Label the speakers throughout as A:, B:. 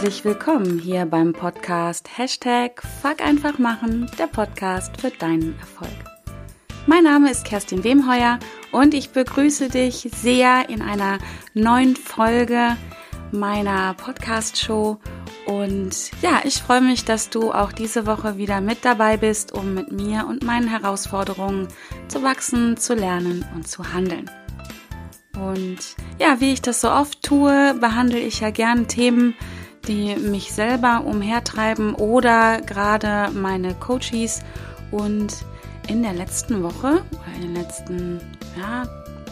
A: herzlich willkommen hier beim Podcast Hashtag Fuck einfach machen, der Podcast für deinen Erfolg. Mein Name ist Kerstin Wemheuer und ich begrüße dich sehr in einer neuen Folge meiner Podcast-Show. Und ja, ich freue mich, dass du auch diese Woche wieder mit dabei bist, um mit mir und meinen Herausforderungen zu wachsen, zu lernen und zu handeln. Und ja, wie ich das so oft tue, behandle ich ja gern Themen, die mich selber umhertreiben oder gerade meine Coaches. Und in der letzten Woche oder in den letzten ja,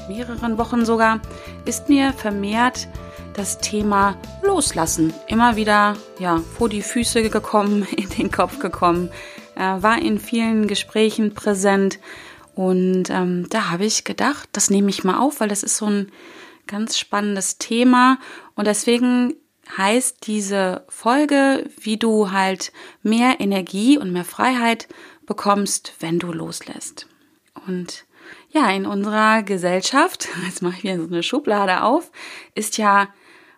A: mehreren Wochen sogar ist mir vermehrt das Thema Loslassen immer wieder ja, vor die Füße gekommen, in den Kopf gekommen, äh, war in vielen Gesprächen präsent und ähm, da habe ich gedacht, das nehme ich mal auf, weil das ist so ein ganz spannendes Thema. Und deswegen heißt diese Folge, wie du halt mehr Energie und mehr Freiheit bekommst, wenn du loslässt. Und ja, in unserer Gesellschaft, jetzt mache ich wieder so eine Schublade auf, ist ja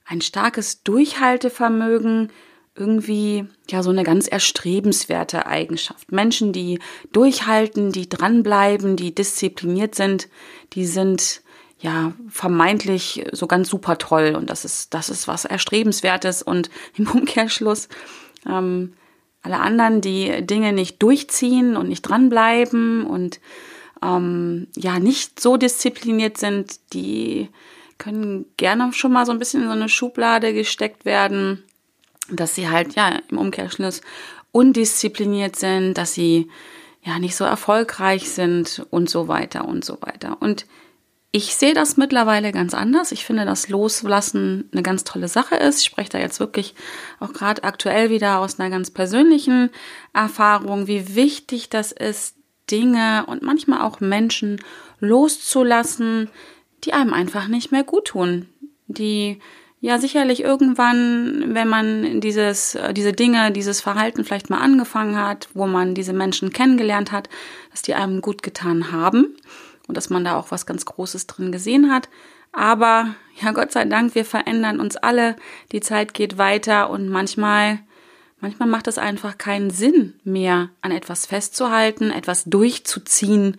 A: ein starkes Durchhaltevermögen irgendwie ja so eine ganz erstrebenswerte Eigenschaft. Menschen, die durchhalten, die dranbleiben, die diszipliniert sind, die sind ja vermeintlich so ganz super toll und das ist das ist was erstrebenswertes und im Umkehrschluss ähm, alle anderen, die Dinge nicht durchziehen und nicht dranbleiben und ähm, ja nicht so diszipliniert sind, die können gerne schon mal so ein bisschen in so eine Schublade gesteckt werden dass sie halt ja im Umkehrschluss undiszipliniert sind, dass sie ja nicht so erfolgreich sind und so weiter und so weiter. Und ich sehe das mittlerweile ganz anders. Ich finde, dass Loslassen eine ganz tolle Sache ist. Ich spreche da jetzt wirklich auch gerade aktuell wieder aus einer ganz persönlichen Erfahrung, wie wichtig das ist, Dinge und manchmal auch Menschen loszulassen, die einem einfach nicht mehr gut tun, die ja, sicherlich irgendwann, wenn man dieses, äh, diese Dinge, dieses Verhalten vielleicht mal angefangen hat, wo man diese Menschen kennengelernt hat, dass die einem gut getan haben und dass man da auch was ganz Großes drin gesehen hat. Aber ja, Gott sei Dank, wir verändern uns alle, die Zeit geht weiter und manchmal, manchmal macht es einfach keinen Sinn mehr, an etwas festzuhalten, etwas durchzuziehen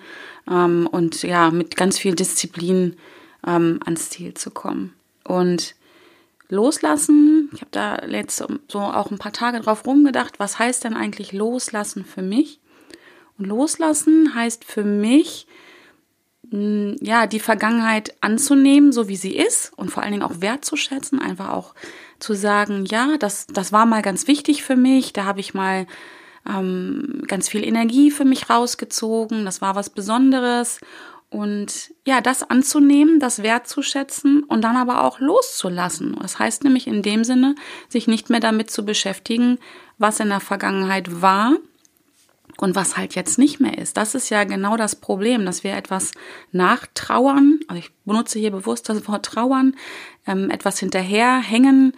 A: ähm, und ja, mit ganz viel Disziplin ähm, ans Ziel zu kommen. Und Loslassen, ich habe da jetzt so auch ein paar Tage drauf rumgedacht, was heißt denn eigentlich Loslassen für mich? Und Loslassen heißt für mich, ja, die Vergangenheit anzunehmen, so wie sie ist und vor allen Dingen auch wertzuschätzen, einfach auch zu sagen, ja, das, das war mal ganz wichtig für mich, da habe ich mal ähm, ganz viel Energie für mich rausgezogen, das war was Besonderes und ja, das anzunehmen, das wertzuschätzen und dann aber auch loszulassen. Das heißt nämlich in dem Sinne, sich nicht mehr damit zu beschäftigen, was in der Vergangenheit war und was halt jetzt nicht mehr ist. Das ist ja genau das Problem, dass wir etwas nachtrauern, also ich benutze hier bewusst das Wort trauern, ähm, etwas hinterherhängen,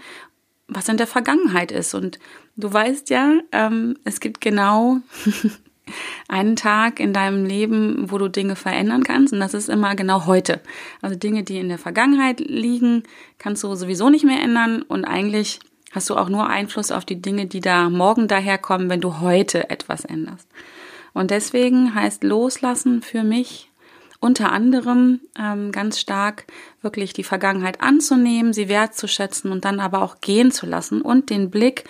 A: was in der Vergangenheit ist. Und du weißt ja, ähm, es gibt genau einen Tag in deinem Leben, wo du Dinge verändern kannst. Und das ist immer genau heute. Also Dinge, die in der Vergangenheit liegen, kannst du sowieso nicht mehr ändern. Und eigentlich hast du auch nur Einfluss auf die Dinge, die da morgen daherkommen, wenn du heute etwas änderst. Und deswegen heißt Loslassen für mich unter anderem ähm, ganz stark wirklich die Vergangenheit anzunehmen, sie wertzuschätzen und dann aber auch gehen zu lassen und den Blick,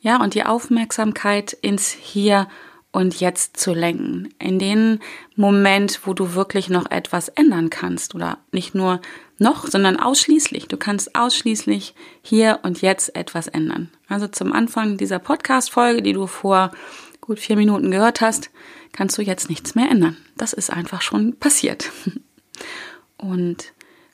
A: ja, und die Aufmerksamkeit ins Hier und jetzt zu lenken. In den Moment, wo du wirklich noch etwas ändern kannst oder nicht nur noch, sondern ausschließlich. Du kannst ausschließlich hier und jetzt etwas ändern. Also zum Anfang dieser Podcast-Folge, die du vor gut vier Minuten gehört hast, kannst du jetzt nichts mehr ändern. Das ist einfach schon passiert. Und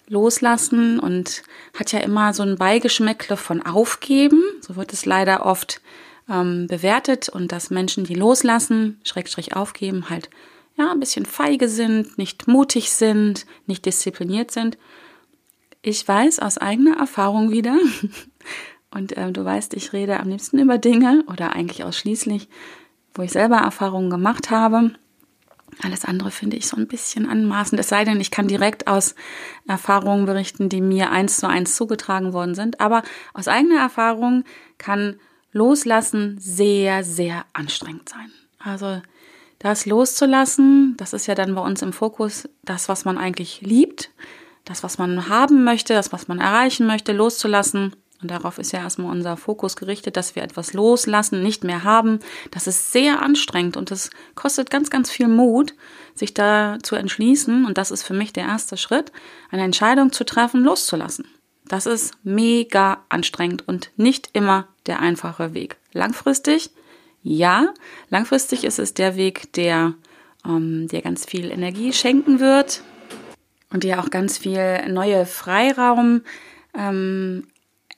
A: loslassen und hat ja immer so ein Beigeschmäckle von aufgeben. So wird es leider oft ähm, bewertet und dass Menschen, die loslassen, Schrägstrich aufgeben, halt ja ein bisschen feige sind, nicht mutig sind, nicht diszipliniert sind. Ich weiß aus eigener Erfahrung wieder, und äh, du weißt, ich rede am liebsten über Dinge oder eigentlich ausschließlich, wo ich selber Erfahrungen gemacht habe. Alles andere finde ich so ein bisschen anmaßend. Es sei denn, ich kann direkt aus Erfahrungen berichten, die mir eins zu eins zugetragen worden sind. Aber aus eigener Erfahrung kann Loslassen sehr, sehr anstrengend sein. Also das loszulassen, das ist ja dann bei uns im Fokus das, was man eigentlich liebt, das, was man haben möchte, das, was man erreichen möchte, loszulassen. Und darauf ist ja erstmal unser Fokus gerichtet, dass wir etwas loslassen, nicht mehr haben. Das ist sehr anstrengend und es kostet ganz, ganz viel Mut, sich da zu entschließen. Und das ist für mich der erste Schritt, eine Entscheidung zu treffen, loszulassen. Das ist mega anstrengend und nicht immer der einfache Weg. Langfristig, ja, langfristig ist es der Weg, der ähm, dir ganz viel Energie schenken wird und dir auch ganz viel neue Freiraum ähm,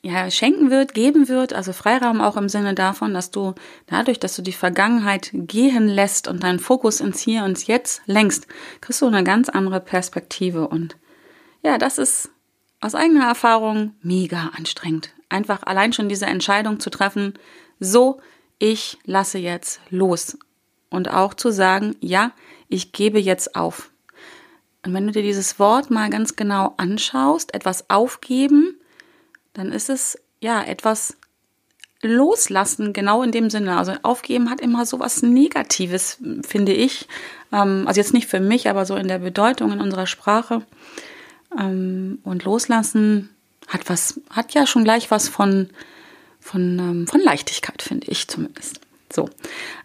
A: ja, schenken wird, geben wird, also Freiraum auch im Sinne davon, dass du dadurch, dass du die Vergangenheit gehen lässt und deinen Fokus ins Hier und Jetzt lenkst, kriegst du eine ganz andere Perspektive. Und ja, das ist aus eigener Erfahrung mega anstrengend. Einfach allein schon diese Entscheidung zu treffen, so, ich lasse jetzt los und auch zu sagen, ja, ich gebe jetzt auf. Und wenn du dir dieses Wort mal ganz genau anschaust, etwas aufgeben, dann ist es ja etwas loslassen, genau in dem Sinne. Also aufgeben hat immer so was Negatives, finde ich. Ähm, also jetzt nicht für mich, aber so in der Bedeutung in unserer Sprache. Ähm, und loslassen hat was, hat ja schon gleich was von, von, ähm, von Leichtigkeit, finde ich zumindest. So.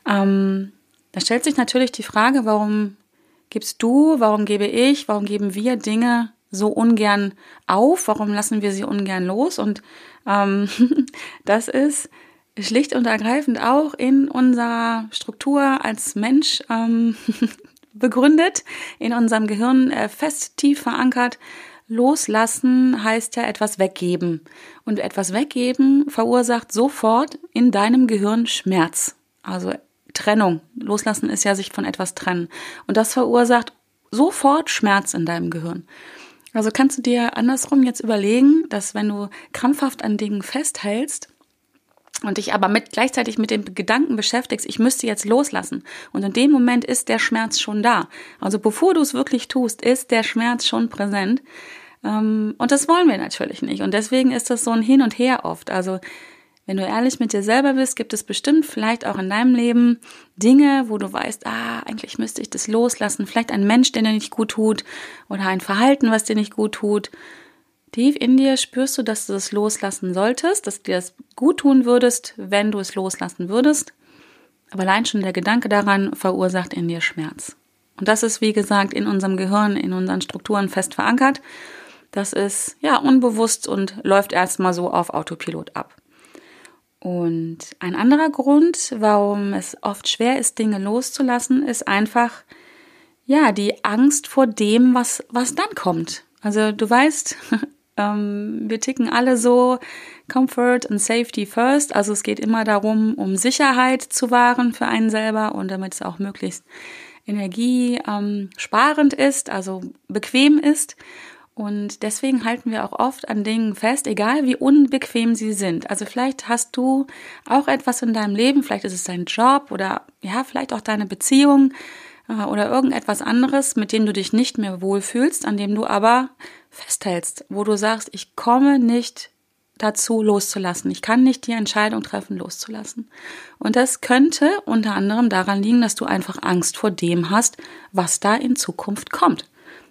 A: Ähm, da stellt sich natürlich die Frage, warum gibst du, warum gebe ich, warum geben wir Dinge so ungern auf? Warum lassen wir sie ungern los? Und ähm, das ist schlicht und ergreifend auch in unserer Struktur als Mensch ähm, begründet, in unserem Gehirn äh, fest tief verankert. Loslassen heißt ja etwas weggeben. Und etwas weggeben verursacht sofort in deinem Gehirn Schmerz. Also Trennung. Loslassen ist ja sich von etwas trennen. Und das verursacht sofort Schmerz in deinem Gehirn. Also kannst du dir andersrum jetzt überlegen, dass wenn du krampfhaft an Dingen festhältst und dich aber mit gleichzeitig mit dem Gedanken beschäftigst, ich müsste jetzt loslassen. Und in dem Moment ist der Schmerz schon da. Also bevor du es wirklich tust, ist der Schmerz schon präsent. Ähm, und das wollen wir natürlich nicht. Und deswegen ist das so ein Hin und Her oft. Also wenn du ehrlich mit dir selber bist, gibt es bestimmt vielleicht auch in deinem Leben Dinge, wo du weißt, ah, eigentlich müsste ich das loslassen. Vielleicht ein Mensch, der dir nicht gut tut oder ein Verhalten, was dir nicht gut tut. Tief in dir spürst du, dass du das loslassen solltest, dass dir das gut tun würdest, wenn du es loslassen würdest. Aber allein schon der Gedanke daran verursacht in dir Schmerz. Und das ist, wie gesagt, in unserem Gehirn, in unseren Strukturen fest verankert. Das ist ja unbewusst und läuft erstmal so auf Autopilot ab. Und ein anderer Grund, warum es oft schwer ist, Dinge loszulassen, ist einfach, ja, die Angst vor dem, was, was dann kommt. Also du weißt, ähm, wir ticken alle so Comfort and Safety first. Also es geht immer darum, um Sicherheit zu wahren für einen selber und damit es auch möglichst energiesparend ähm, ist, also bequem ist. Und deswegen halten wir auch oft an Dingen fest, egal wie unbequem sie sind. Also vielleicht hast du auch etwas in deinem Leben, vielleicht ist es dein Job oder ja, vielleicht auch deine Beziehung oder irgendetwas anderes, mit dem du dich nicht mehr wohlfühlst, an dem du aber festhältst, wo du sagst, ich komme nicht dazu loszulassen. Ich kann nicht die Entscheidung treffen, loszulassen. Und das könnte unter anderem daran liegen, dass du einfach Angst vor dem hast, was da in Zukunft kommt.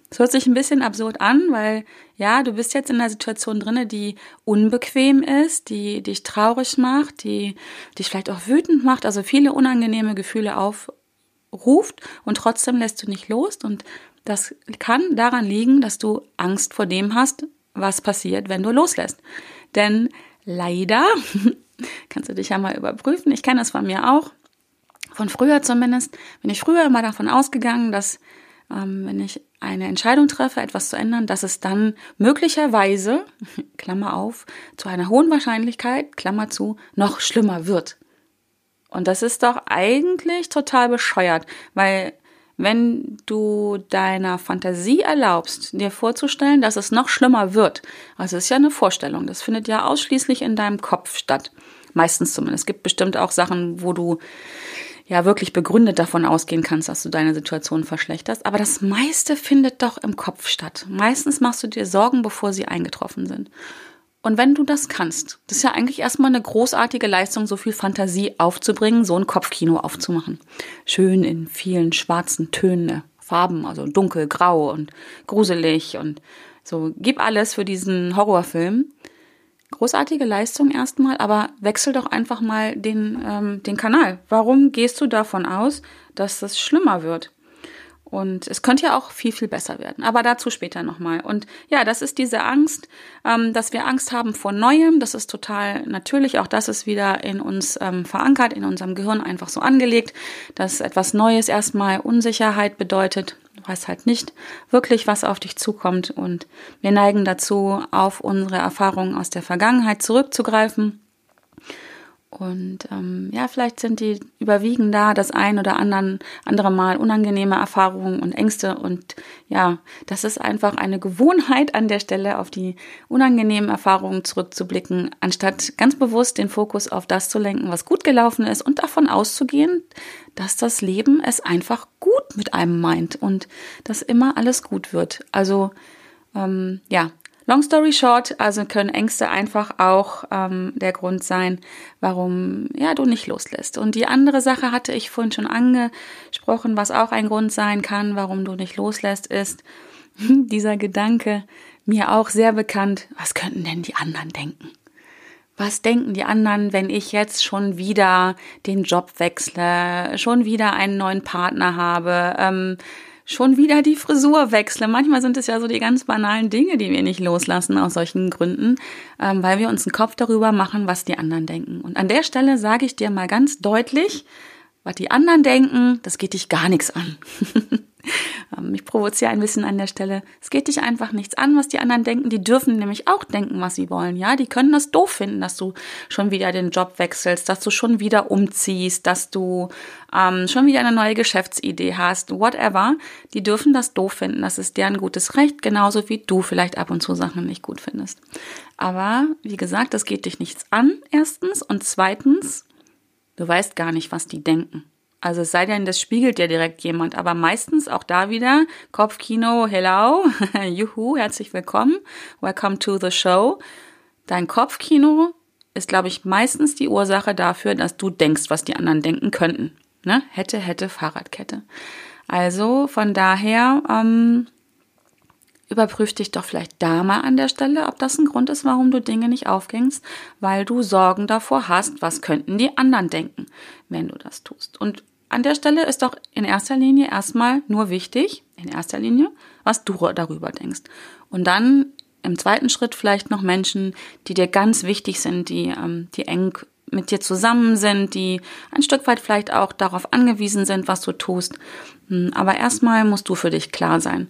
A: Es hört sich ein bisschen absurd an, weil ja, du bist jetzt in einer Situation drinne, die unbequem ist, die dich traurig macht, die dich vielleicht auch wütend macht, also viele unangenehme Gefühle aufruft und trotzdem lässt du nicht los und das kann daran liegen, dass du Angst vor dem hast, was passiert, wenn du loslässt. Denn leider, kannst du dich ja mal überprüfen, ich kenne das von mir auch, von früher zumindest, bin ich früher immer davon ausgegangen, dass ähm, wenn ich eine Entscheidung treffe, etwas zu ändern, dass es dann möglicherweise, Klammer auf, zu einer hohen Wahrscheinlichkeit, Klammer zu, noch schlimmer wird. Und das ist doch eigentlich total bescheuert, weil wenn du deiner Fantasie erlaubst, dir vorzustellen, dass es noch schlimmer wird, also es ist ja eine Vorstellung, das findet ja ausschließlich in deinem Kopf statt. Meistens zumindest. Es gibt bestimmt auch Sachen, wo du ja wirklich begründet davon ausgehen kannst, dass du deine Situation verschlechterst. Aber das meiste findet doch im Kopf statt. Meistens machst du dir Sorgen, bevor sie eingetroffen sind. Und wenn du das kannst, das ist ja eigentlich erstmal eine großartige Leistung, so viel Fantasie aufzubringen, so ein Kopfkino aufzumachen. Schön in vielen schwarzen Tönen, Farben, also dunkel, grau und gruselig und so. Gib alles für diesen Horrorfilm. Großartige Leistung erstmal, aber wechsel doch einfach mal den, ähm, den Kanal. Warum gehst du davon aus, dass das schlimmer wird? Und es könnte ja auch viel, viel besser werden. Aber dazu später nochmal. Und ja, das ist diese Angst, ähm, dass wir Angst haben vor Neuem. Das ist total natürlich. Auch das ist wieder in uns ähm, verankert, in unserem Gehirn einfach so angelegt, dass etwas Neues erstmal Unsicherheit bedeutet. Du weißt halt nicht wirklich, was auf dich zukommt. Und wir neigen dazu, auf unsere Erfahrungen aus der Vergangenheit zurückzugreifen und ähm, ja, vielleicht sind die überwiegen da das ein oder anderen, andere Mal unangenehme Erfahrungen und Ängste. Und ja, das ist einfach eine Gewohnheit an der Stelle, auf die unangenehmen Erfahrungen zurückzublicken, anstatt ganz bewusst den Fokus auf das zu lenken, was gut gelaufen ist und davon auszugehen, dass das Leben es einfach gut mit einem meint und dass immer alles gut wird. Also ähm, ja, Long story short, also können Ängste einfach auch ähm, der Grund sein, warum ja du nicht loslässt. Und die andere Sache hatte ich vorhin schon angesprochen, was auch ein Grund sein kann, warum du nicht loslässt, ist dieser Gedanke mir auch sehr bekannt. Was könnten denn die anderen denken? Was denken die anderen, wenn ich jetzt schon wieder den Job wechsle, schon wieder einen neuen Partner habe? Ähm, schon wieder die Frisur wechsle. Manchmal sind es ja so die ganz banalen Dinge, die wir nicht loslassen aus solchen Gründen, ähm, weil wir uns einen Kopf darüber machen, was die anderen denken. Und an der Stelle sage ich dir mal ganz deutlich, was die anderen denken, das geht dich gar nichts an. Ähm, ich provoziere ein bisschen an der Stelle. Es geht dich einfach nichts an, was die anderen denken. Die dürfen nämlich auch denken, was sie wollen. Ja, die können das doof finden, dass du schon wieder den Job wechselst, dass du schon wieder umziehst, dass du ähm, schon wieder eine neue Geschäftsidee hast, whatever. Die dürfen das doof finden. Das ist deren gutes Recht, genauso wie du vielleicht ab und zu Sachen nicht gut findest. Aber wie gesagt, das geht dich nichts an, erstens. Und zweitens, du weißt gar nicht, was die denken. Also es sei denn, das spiegelt ja direkt jemand, aber meistens auch da wieder Kopfkino, hello, juhu, herzlich willkommen, welcome to the show. Dein Kopfkino ist, glaube ich, meistens die Ursache dafür, dass du denkst, was die anderen denken könnten. Ne? Hätte, hätte, Fahrradkette. Also von daher ähm, überprüf dich doch vielleicht da mal an der Stelle, ob das ein Grund ist, warum du Dinge nicht aufgängst, weil du Sorgen davor hast, was könnten die anderen denken, wenn du das tust. Und an der Stelle ist doch in erster Linie erstmal nur wichtig, in erster Linie, was du darüber denkst. Und dann im zweiten Schritt vielleicht noch Menschen, die dir ganz wichtig sind, die, ähm, die eng mit dir zusammen sind, die ein Stück weit vielleicht auch darauf angewiesen sind, was du tust. Hm, aber erstmal musst du für dich klar sein.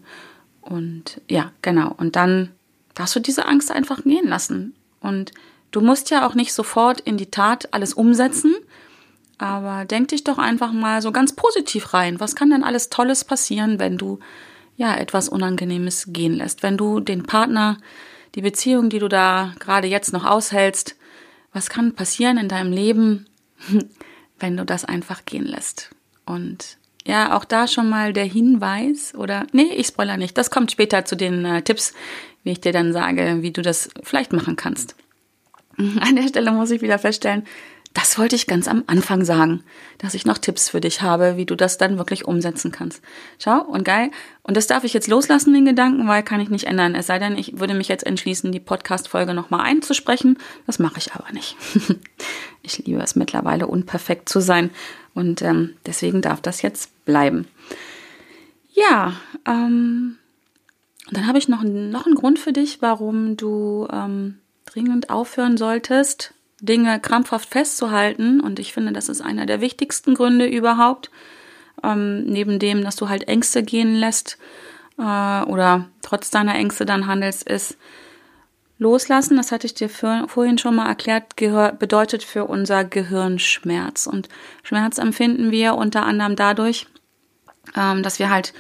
A: Und ja, genau. Und dann darfst du diese Angst einfach gehen lassen. Und du musst ja auch nicht sofort in die Tat alles umsetzen, aber denk dich doch einfach mal so ganz positiv rein. Was kann denn alles Tolles passieren, wenn du ja etwas Unangenehmes gehen lässt? Wenn du den Partner, die Beziehung, die du da gerade jetzt noch aushältst, was kann passieren in deinem Leben, wenn du das einfach gehen lässt? Und ja, auch da schon mal der Hinweis oder nee, ich spoiler nicht. Das kommt später zu den äh, Tipps, wie ich dir dann sage, wie du das vielleicht machen kannst. An der Stelle muss ich wieder feststellen, das wollte ich ganz am Anfang sagen, dass ich noch Tipps für dich habe, wie du das dann wirklich umsetzen kannst. Schau, und geil. Und das darf ich jetzt loslassen, den Gedanken, weil kann ich nicht ändern. Es sei denn, ich würde mich jetzt entschließen, die Podcast-Folge nochmal einzusprechen. Das mache ich aber nicht. ich liebe es mittlerweile, unperfekt zu sein. Und ähm, deswegen darf das jetzt bleiben. Ja, ähm, dann habe ich noch, noch einen Grund für dich, warum du ähm, dringend aufhören solltest, Dinge krampfhaft festzuhalten. Und ich finde, das ist einer der wichtigsten Gründe überhaupt. Ähm, neben dem, dass du halt Ängste gehen lässt äh, oder trotz deiner Ängste dann handelst, ist loslassen. Das hatte ich dir für, vorhin schon mal erklärt, gehör, bedeutet für unser Gehirn Schmerz. Und Schmerz empfinden wir unter anderem dadurch, ähm, dass wir halt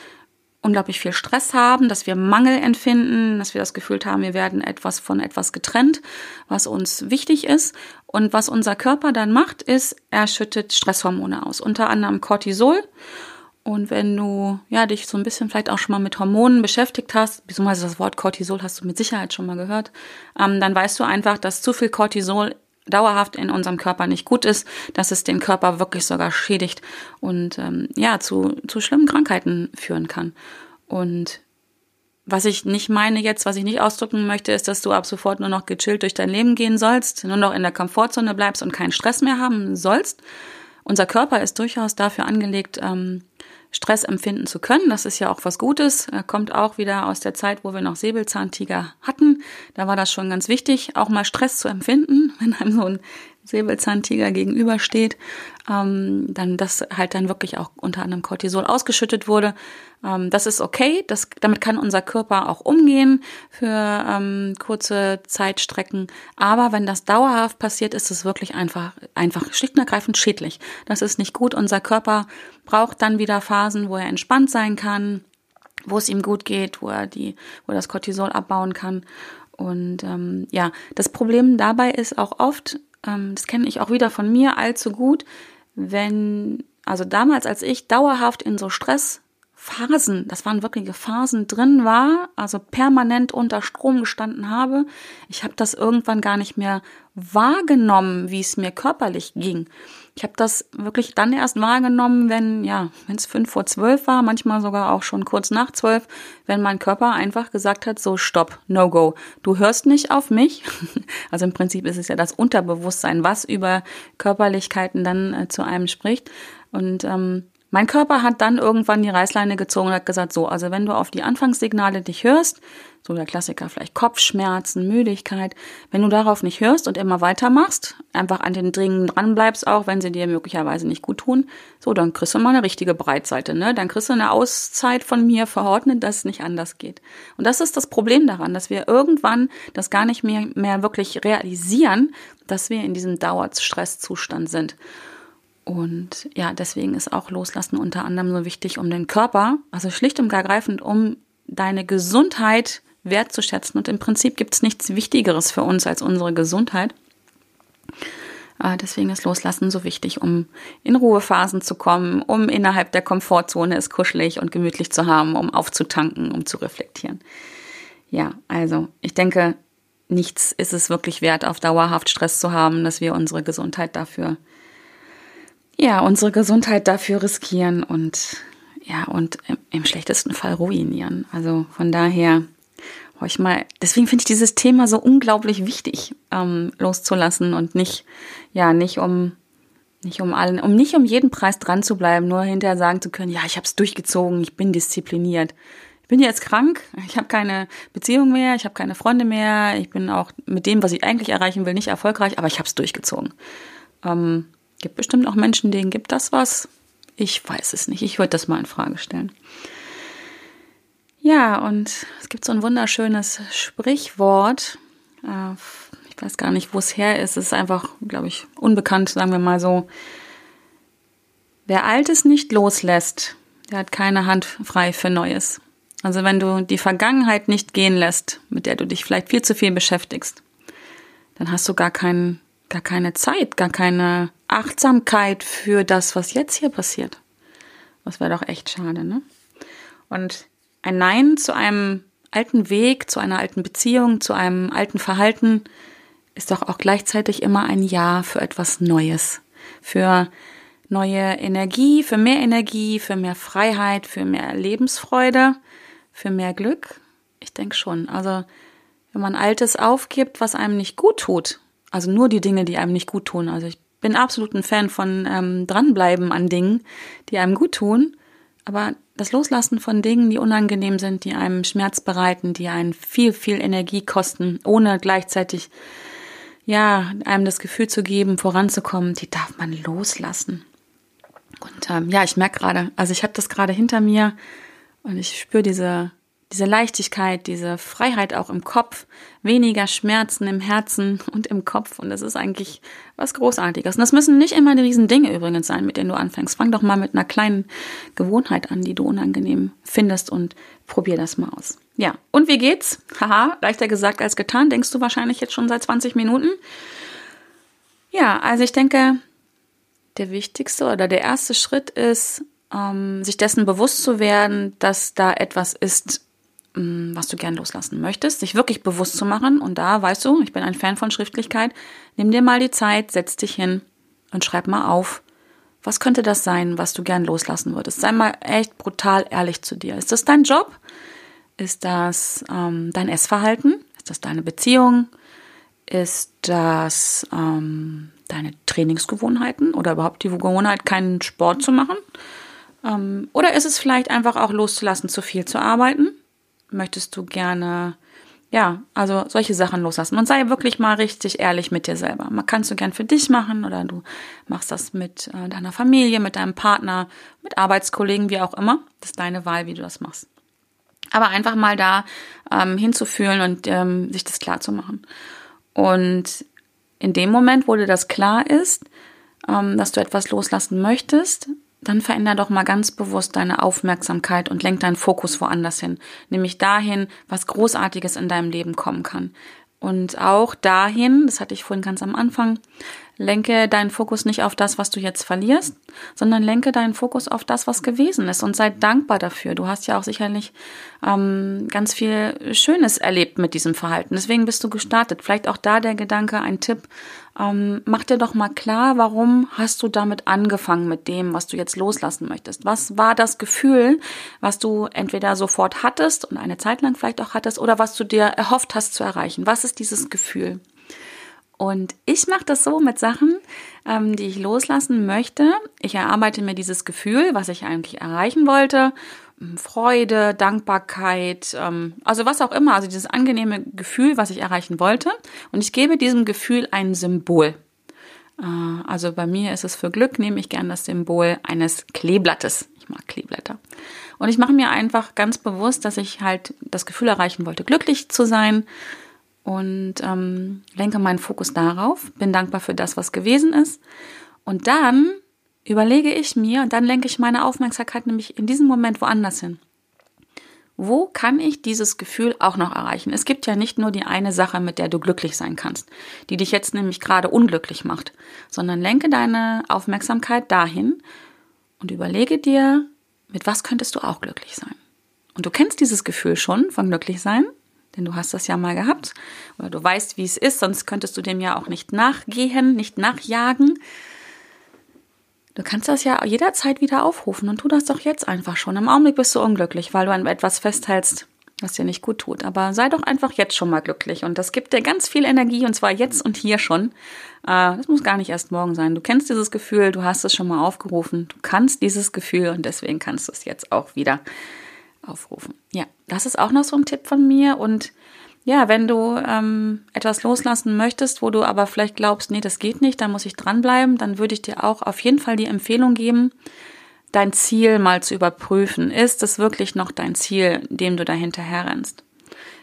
A: unglaublich viel Stress haben, dass wir Mangel empfinden, dass wir das Gefühl haben, wir werden etwas von etwas getrennt, was uns wichtig ist. Und was unser Körper dann macht, ist, er schüttet Stresshormone aus, unter anderem Cortisol. Und wenn du ja dich so ein bisschen vielleicht auch schon mal mit Hormonen beschäftigt hast, beziehungsweise das Wort Cortisol hast du mit Sicherheit schon mal gehört, ähm, dann weißt du einfach, dass zu viel Cortisol dauerhaft in unserem Körper nicht gut ist, dass es den Körper wirklich sogar schädigt und ähm, ja zu, zu schlimmen Krankheiten führen kann. Und was ich nicht meine jetzt, was ich nicht ausdrücken möchte, ist, dass du ab sofort nur noch gechillt durch dein Leben gehen sollst, nur noch in der Komfortzone bleibst und keinen Stress mehr haben sollst. Unser Körper ist durchaus dafür angelegt, ähm, Stress empfinden zu können. Das ist ja auch was Gutes. Kommt auch wieder aus der Zeit, wo wir noch Säbelzahntiger hatten. Da war das schon ganz wichtig, auch mal Stress zu empfinden, wenn einem so ein Säbelzahntiger gegenübersteht, ähm, dann das halt dann wirklich auch unter anderem Cortisol ausgeschüttet wurde. Ähm, das ist okay, das, damit kann unser Körper auch umgehen für ähm, kurze Zeitstrecken. Aber wenn das dauerhaft passiert, ist es wirklich einfach, einfach schlicht und ergreifend schädlich. Das ist nicht gut. Unser Körper braucht dann wieder Phasen, wo er entspannt sein kann, wo es ihm gut geht, wo er die, wo er das Cortisol abbauen kann. Und ähm, ja, das Problem dabei ist auch oft, ähm, das kenne ich auch wieder von mir allzu gut, wenn, also damals, als ich dauerhaft in so Stressphasen, das waren wirkliche Phasen drin war, also permanent unter Strom gestanden habe, ich habe das irgendwann gar nicht mehr wahrgenommen, wie es mir körperlich ging. Ich habe das wirklich dann erst wahrgenommen, wenn, ja, wenn es fünf vor zwölf war, manchmal sogar auch schon kurz nach zwölf, wenn mein Körper einfach gesagt hat, so stopp, no go. Du hörst nicht auf mich. Also im Prinzip ist es ja das Unterbewusstsein, was über Körperlichkeiten dann äh, zu einem spricht. Und ähm, mein Körper hat dann irgendwann die Reißleine gezogen und hat gesagt, so, also wenn du auf die Anfangssignale dich hörst, so der Klassiker vielleicht Kopfschmerzen, Müdigkeit, wenn du darauf nicht hörst und immer weitermachst, einfach an den Dringen dranbleibst, auch wenn sie dir möglicherweise nicht gut tun, so, dann kriegst du mal eine richtige Breitseite, ne? Dann kriegst du eine Auszeit von mir verordnet, dass es nicht anders geht. Und das ist das Problem daran, dass wir irgendwann das gar nicht mehr, mehr wirklich realisieren, dass wir in diesem Dauerstresszustand sind. Und ja, deswegen ist auch Loslassen unter anderem so wichtig, um den Körper, also schlicht und ergreifend, um deine Gesundheit wertzuschätzen. Und im Prinzip gibt es nichts Wichtigeres für uns als unsere Gesundheit. Äh, deswegen ist Loslassen so wichtig, um in Ruhephasen zu kommen, um innerhalb der Komfortzone es kuschelig und gemütlich zu haben, um aufzutanken, um zu reflektieren. Ja, also ich denke, nichts ist es wirklich wert, auf dauerhaft Stress zu haben, dass wir unsere Gesundheit dafür ja, unsere Gesundheit dafür riskieren und ja, und im, schlechtesten Fall ruinieren. Also von daher euch mal, deswegen finde ich dieses Thema so unglaublich wichtig, ähm, loszulassen und nicht, ja, nicht um nicht um allen, um nicht um jeden Preis dran zu bleiben, nur hinterher sagen zu können, ja, ich habe es durchgezogen, ich bin diszipliniert. Ich bin jetzt krank, ich habe keine Beziehung mehr, ich habe keine Freunde mehr, ich bin auch mit dem, was ich eigentlich erreichen will, nicht erfolgreich, aber ich habe es durchgezogen. Ähm, Gibt bestimmt auch Menschen, denen gibt das was. Ich weiß es nicht. Ich würde das mal in Frage stellen. Ja, und es gibt so ein wunderschönes Sprichwort. Äh, ich weiß gar nicht, wo es her ist. Es ist einfach, glaube ich, unbekannt, sagen wir mal so. Wer Altes nicht loslässt, der hat keine Hand frei für Neues. Also wenn du die Vergangenheit nicht gehen lässt, mit der du dich vielleicht viel zu viel beschäftigst, dann hast du gar keinen gar keine Zeit, gar keine Achtsamkeit für das, was jetzt hier passiert. Das wäre doch echt schade, ne? Und ein Nein zu einem alten Weg, zu einer alten Beziehung, zu einem alten Verhalten ist doch auch gleichzeitig immer ein Ja für etwas Neues. Für neue Energie, für mehr Energie, für mehr Freiheit, für mehr Lebensfreude, für mehr Glück. Ich denke schon. Also, wenn man Altes aufgibt, was einem nicht gut tut, also nur die Dinge, die einem nicht gut tun. Also ich bin absolut ein Fan von ähm, dranbleiben an Dingen, die einem gut tun. Aber das Loslassen von Dingen, die unangenehm sind, die einem Schmerz bereiten, die einen viel, viel Energie kosten, ohne gleichzeitig ja, einem das Gefühl zu geben, voranzukommen, die darf man loslassen. Und ähm, ja, ich merke gerade, also ich habe das gerade hinter mir und ich spüre diese diese Leichtigkeit, diese Freiheit auch im Kopf, weniger Schmerzen im Herzen und im Kopf. Und das ist eigentlich was Großartiges. Und das müssen nicht immer die riesen Dinge übrigens sein, mit denen du anfängst. Fang doch mal mit einer kleinen Gewohnheit an, die du unangenehm findest und probier das mal aus. Ja, und wie geht's? Haha, leichter gesagt als getan, denkst du wahrscheinlich jetzt schon seit 20 Minuten. Ja, also ich denke, der wichtigste oder der erste Schritt ist, ähm, sich dessen bewusst zu werden, dass da etwas ist, was du gern loslassen möchtest, sich wirklich bewusst zu machen. Und da weißt du, ich bin ein Fan von Schriftlichkeit. Nimm dir mal die Zeit, setz dich hin und schreib mal auf, was könnte das sein, was du gern loslassen würdest. Sei mal echt brutal ehrlich zu dir. Ist das dein Job? Ist das ähm, dein Essverhalten? Ist das deine Beziehung? Ist das ähm, deine Trainingsgewohnheiten oder überhaupt die Gewohnheit, keinen Sport zu machen? Ähm, oder ist es vielleicht einfach auch loszulassen, zu viel zu arbeiten? Möchtest du gerne, ja, also solche Sachen loslassen und sei wirklich mal richtig ehrlich mit dir selber. Man kannst du gern für dich machen oder du machst das mit äh, deiner Familie, mit deinem Partner, mit Arbeitskollegen, wie auch immer. Das ist deine Wahl, wie du das machst. Aber einfach mal da ähm, hinzufühlen und ähm, sich das klar zu machen. Und in dem Moment, wo dir das klar ist, ähm, dass du etwas loslassen möchtest, dann veränder doch mal ganz bewusst deine Aufmerksamkeit und lenk deinen Fokus woanders hin, nämlich dahin, was Großartiges in deinem Leben kommen kann. Und auch dahin, das hatte ich vorhin ganz am Anfang, lenke deinen Fokus nicht auf das, was du jetzt verlierst, sondern lenke deinen Fokus auf das, was gewesen ist und sei dankbar dafür. Du hast ja auch sicherlich ähm, ganz viel Schönes erlebt mit diesem Verhalten. Deswegen bist du gestartet. Vielleicht auch da der Gedanke, ein Tipp, ähm, mach dir doch mal klar, warum hast du damit angefangen mit dem, was du jetzt loslassen möchtest? Was war das Gefühl, was du entweder sofort hattest und eine Zeit lang vielleicht auch hattest oder was du dir erhofft hast zu erreichen? Was ist dieses Gefühl? Und ich mache das so mit Sachen, ähm, die ich loslassen möchte. Ich erarbeite mir dieses Gefühl, was ich eigentlich erreichen wollte. Hm, Freude, Dankbarkeit, ähm, also was auch immer, also dieses angenehme Gefühl, was ich erreichen wollte. Und ich gebe diesem Gefühl ein Symbol. Äh, also bei mir ist es für Glück, nehme ich gern das Symbol eines Kleeblattes. Ich mag Kleeblätter. Und ich mache mir einfach ganz bewusst, dass ich halt das Gefühl erreichen wollte, glücklich zu sein und ähm, lenke meinen Fokus darauf, bin dankbar für das, was gewesen ist. Und dann überlege ich mir, und dann lenke ich meine Aufmerksamkeit nämlich in diesem Moment woanders hin. Wo kann ich dieses Gefühl auch noch erreichen? Es gibt ja nicht nur die eine Sache, mit der du glücklich sein kannst, die dich jetzt nämlich gerade unglücklich macht, sondern lenke deine Aufmerksamkeit dahin und überlege dir, mit was könntest du auch glücklich sein? Und du kennst dieses Gefühl schon von glücklich sein, denn du hast das ja mal gehabt oder du weißt, wie es ist, sonst könntest du dem ja auch nicht nachgehen, nicht nachjagen. Du kannst das ja jederzeit wieder aufrufen und tu das doch jetzt einfach schon. Im Augenblick bist du unglücklich, weil du an etwas festhältst, was dir nicht gut tut. Aber sei doch einfach jetzt schon mal glücklich und das gibt dir ganz viel Energie und zwar jetzt und hier schon. Äh, das muss gar nicht erst morgen sein. Du kennst dieses Gefühl, du hast es schon mal aufgerufen, du kannst dieses Gefühl und deswegen kannst du es jetzt auch wieder aufrufen. Ja, das ist auch noch so ein Tipp von mir. Und ja, wenn du ähm, etwas loslassen möchtest, wo du aber vielleicht glaubst, nee, das geht nicht, da muss ich dranbleiben, dann würde ich dir auch auf jeden Fall die Empfehlung geben, dein Ziel mal zu überprüfen. Ist es wirklich noch dein Ziel, dem du dahinter herrennst?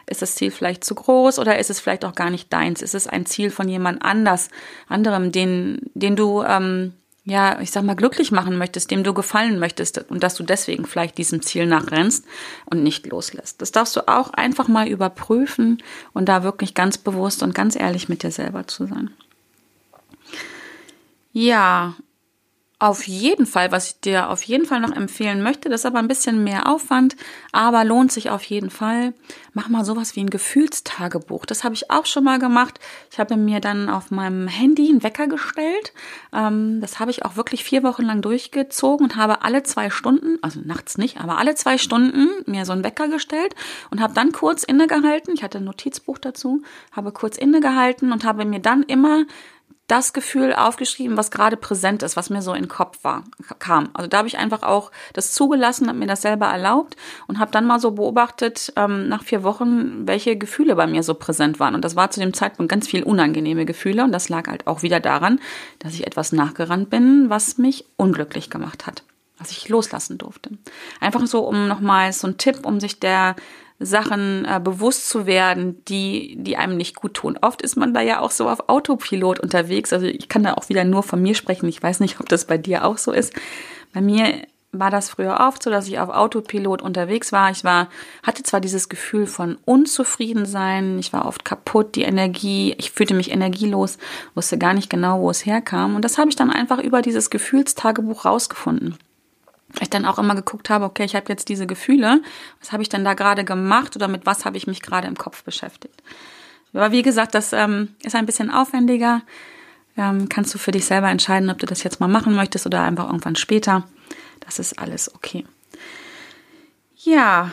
A: Ist das Ziel vielleicht zu groß oder ist es vielleicht auch gar nicht deins? Ist es ein Ziel von jemand anders, anderem, den, den du ähm, ja, ich sag mal, glücklich machen möchtest, dem du gefallen möchtest und dass du deswegen vielleicht diesem Ziel nachrennst und nicht loslässt. Das darfst du auch einfach mal überprüfen und da wirklich ganz bewusst und ganz ehrlich mit dir selber zu sein. Ja, auf jeden Fall, was ich dir auf jeden Fall noch empfehlen möchte, das ist aber ein bisschen mehr Aufwand, aber lohnt sich auf jeden Fall. Mach mal sowas wie ein Gefühlstagebuch. Das habe ich auch schon mal gemacht. Ich habe mir dann auf meinem Handy einen Wecker gestellt. Ähm, das habe ich auch wirklich vier Wochen lang durchgezogen und habe alle zwei Stunden, also nachts nicht, aber alle zwei Stunden mir so einen Wecker gestellt und habe dann kurz innegehalten. Ich hatte ein Notizbuch dazu, habe kurz innegehalten und habe mir dann immer das Gefühl aufgeschrieben, was gerade präsent ist, was mir so in den Kopf war, kam. Also da habe ich einfach auch das zugelassen, habe mir das selber erlaubt und habe dann mal so beobachtet ähm, nach vier Wochen, welche Gefühle bei mir so präsent waren. Und das war zu dem Zeitpunkt ganz viel unangenehme Gefühle und das lag halt auch wieder daran, dass ich etwas nachgerannt bin, was mich unglücklich gemacht hat, was ich loslassen durfte. Einfach so, um nochmal so ein Tipp, um sich der Sachen äh, bewusst zu werden, die, die einem nicht gut tun. Oft ist man da ja auch so auf Autopilot unterwegs. Also ich kann da auch wieder nur von mir sprechen. Ich weiß nicht, ob das bei dir auch so ist. Bei mir war das früher oft so, dass ich auf Autopilot unterwegs war. Ich war, hatte zwar dieses Gefühl von Unzufriedensein, ich war oft kaputt, die Energie, ich fühlte mich energielos, wusste gar nicht genau, wo es herkam. Und das habe ich dann einfach über dieses Gefühlstagebuch rausgefunden. Weil ich dann auch immer geguckt habe, okay, ich habe jetzt diese Gefühle, was habe ich denn da gerade gemacht oder mit was habe ich mich gerade im Kopf beschäftigt. Aber wie gesagt, das ähm, ist ein bisschen aufwendiger. Ähm, kannst du für dich selber entscheiden, ob du das jetzt mal machen möchtest oder einfach irgendwann später. Das ist alles okay. Ja,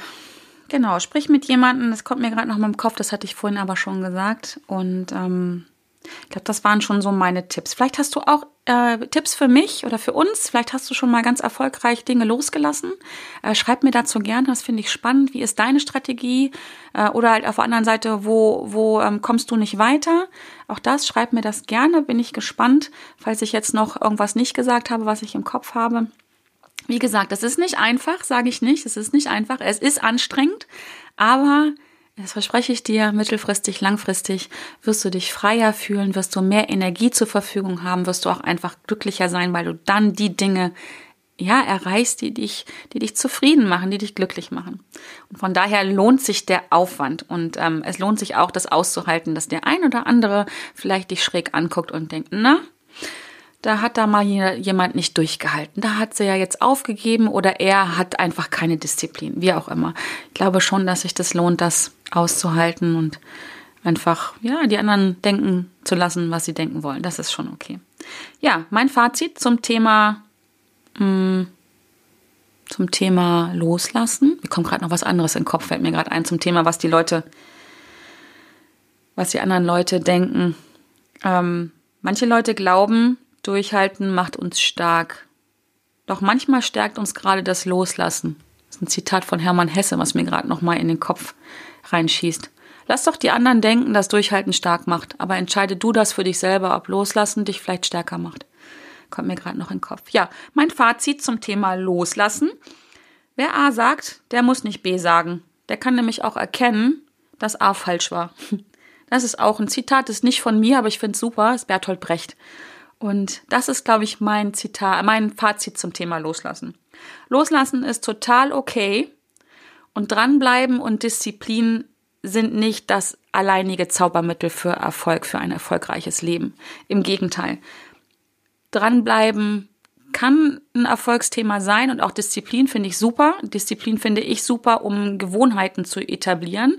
A: genau. Sprich mit jemandem. Das kommt mir gerade noch mal im Kopf. Das hatte ich vorhin aber schon gesagt. Und ähm, ich glaube, das waren schon so meine Tipps. Vielleicht hast du auch äh, Tipps für mich oder für uns. Vielleicht hast du schon mal ganz erfolgreich Dinge losgelassen. Äh, schreib mir dazu gerne, das finde ich spannend. Wie ist deine Strategie? Äh, oder halt auf der anderen Seite, wo, wo ähm, kommst du nicht weiter? Auch das, schreib mir das gerne. Bin ich gespannt, falls ich jetzt noch irgendwas nicht gesagt habe, was ich im Kopf habe. Wie gesagt, das ist nicht einfach, sage ich nicht. Es ist nicht einfach. Es ist anstrengend, aber das verspreche ich dir, mittelfristig, langfristig wirst du dich freier fühlen, wirst du mehr Energie zur Verfügung haben, wirst du auch einfach glücklicher sein, weil du dann die Dinge ja, erreichst, die dich, die dich zufrieden machen, die dich glücklich machen. Und von daher lohnt sich der Aufwand und ähm, es lohnt sich auch, das auszuhalten, dass der ein oder andere vielleicht dich schräg anguckt und denkt, na, da hat da mal jemand nicht durchgehalten. Da hat sie ja jetzt aufgegeben oder er hat einfach keine Disziplin, wie auch immer. Ich glaube schon, dass sich das lohnt, das auszuhalten und einfach, ja, die anderen denken zu lassen, was sie denken wollen. Das ist schon okay. Ja, mein Fazit zum Thema, mh, mm, zum Thema Loslassen. Mir kommt gerade noch was anderes in den Kopf, fällt mir gerade ein, zum Thema, was die Leute, was die anderen Leute denken. Ähm, manche Leute glauben, durchhalten macht uns stark. Doch manchmal stärkt uns gerade das Loslassen. Das ist ein Zitat von Hermann Hesse, was mir gerade noch mal in den Kopf reinschießt. Lass doch die anderen denken, dass Durchhalten stark macht, aber entscheide du das für dich selber, ob Loslassen dich vielleicht stärker macht. Kommt mir gerade noch in den Kopf. Ja, mein Fazit zum Thema Loslassen. Wer A sagt, der muss nicht B sagen. Der kann nämlich auch erkennen, dass A falsch war. Das ist auch ein Zitat, das ist nicht von mir, aber ich finde es super, ist Bertolt Brecht. Und das ist, glaube ich, mein Zitat, mein Fazit zum Thema Loslassen. Loslassen ist total okay. Und dranbleiben und Disziplin sind nicht das alleinige Zaubermittel für Erfolg, für ein erfolgreiches Leben. Im Gegenteil. Dranbleiben kann ein Erfolgsthema sein und auch Disziplin finde ich super. Disziplin finde ich super, um Gewohnheiten zu etablieren.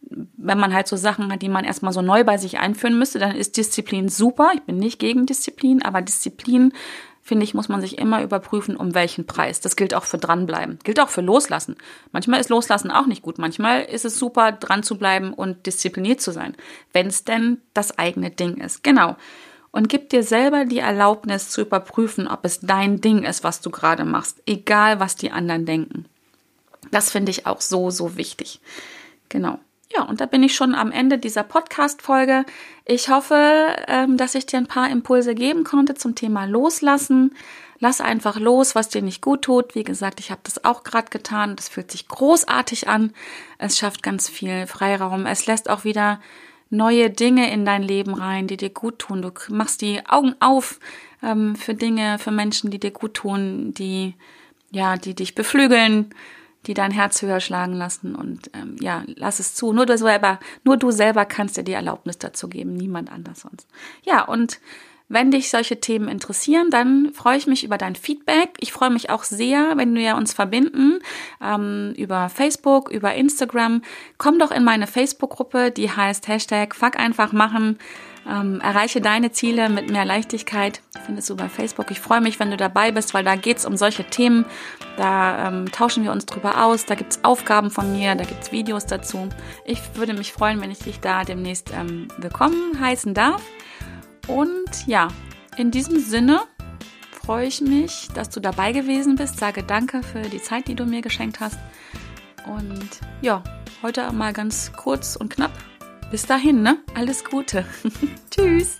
A: Wenn man halt so Sachen hat, die man erstmal so neu bei sich einführen müsste, dann ist Disziplin super. Ich bin nicht gegen Disziplin, aber Disziplin finde ich, muss man sich immer überprüfen, um welchen Preis. Das gilt auch für dranbleiben. Gilt auch für loslassen. Manchmal ist loslassen auch nicht gut. Manchmal ist es super, dran zu bleiben und diszipliniert zu sein. Wenn es denn das eigene Ding ist. Genau. Und gib dir selber die Erlaubnis zu überprüfen, ob es dein Ding ist, was du gerade machst. Egal, was die anderen denken. Das finde ich auch so, so wichtig. Genau. Ja, und da bin ich schon am Ende dieser Podcast-Folge. Ich hoffe, ähm, dass ich dir ein paar Impulse geben konnte zum Thema Loslassen. Lass einfach los, was dir nicht gut tut. Wie gesagt, ich habe das auch gerade getan. Das fühlt sich großartig an. Es schafft ganz viel Freiraum. Es lässt auch wieder neue Dinge in dein Leben rein, die dir gut tun. Du machst die Augen auf ähm, für Dinge, für Menschen, die dir gut tun, die ja, die dich beflügeln die dein Herz höher schlagen lassen und ähm, ja, lass es zu. Nur du selber, nur du selber kannst dir die Erlaubnis dazu geben, niemand anders sonst. Ja, und wenn dich solche Themen interessieren, dann freue ich mich über dein Feedback. Ich freue mich auch sehr, wenn wir uns verbinden ähm, über Facebook, über Instagram. Komm doch in meine Facebook-Gruppe, die heißt Hashtag Fuck einfach machen. Ähm, erreiche deine Ziele mit mehr Leichtigkeit. Findest du bei Facebook. Ich freue mich, wenn du dabei bist, weil da geht es um solche Themen. Da ähm, tauschen wir uns drüber aus. Da gibt es Aufgaben von mir, da gibt es Videos dazu. Ich würde mich freuen, wenn ich dich da demnächst ähm, willkommen heißen darf. Und ja, in diesem Sinne freue ich mich, dass du dabei gewesen bist. Sage danke für die Zeit, die du mir geschenkt hast. Und ja, heute mal ganz kurz und knapp bis dahin, ne? Alles Gute. Tschüss.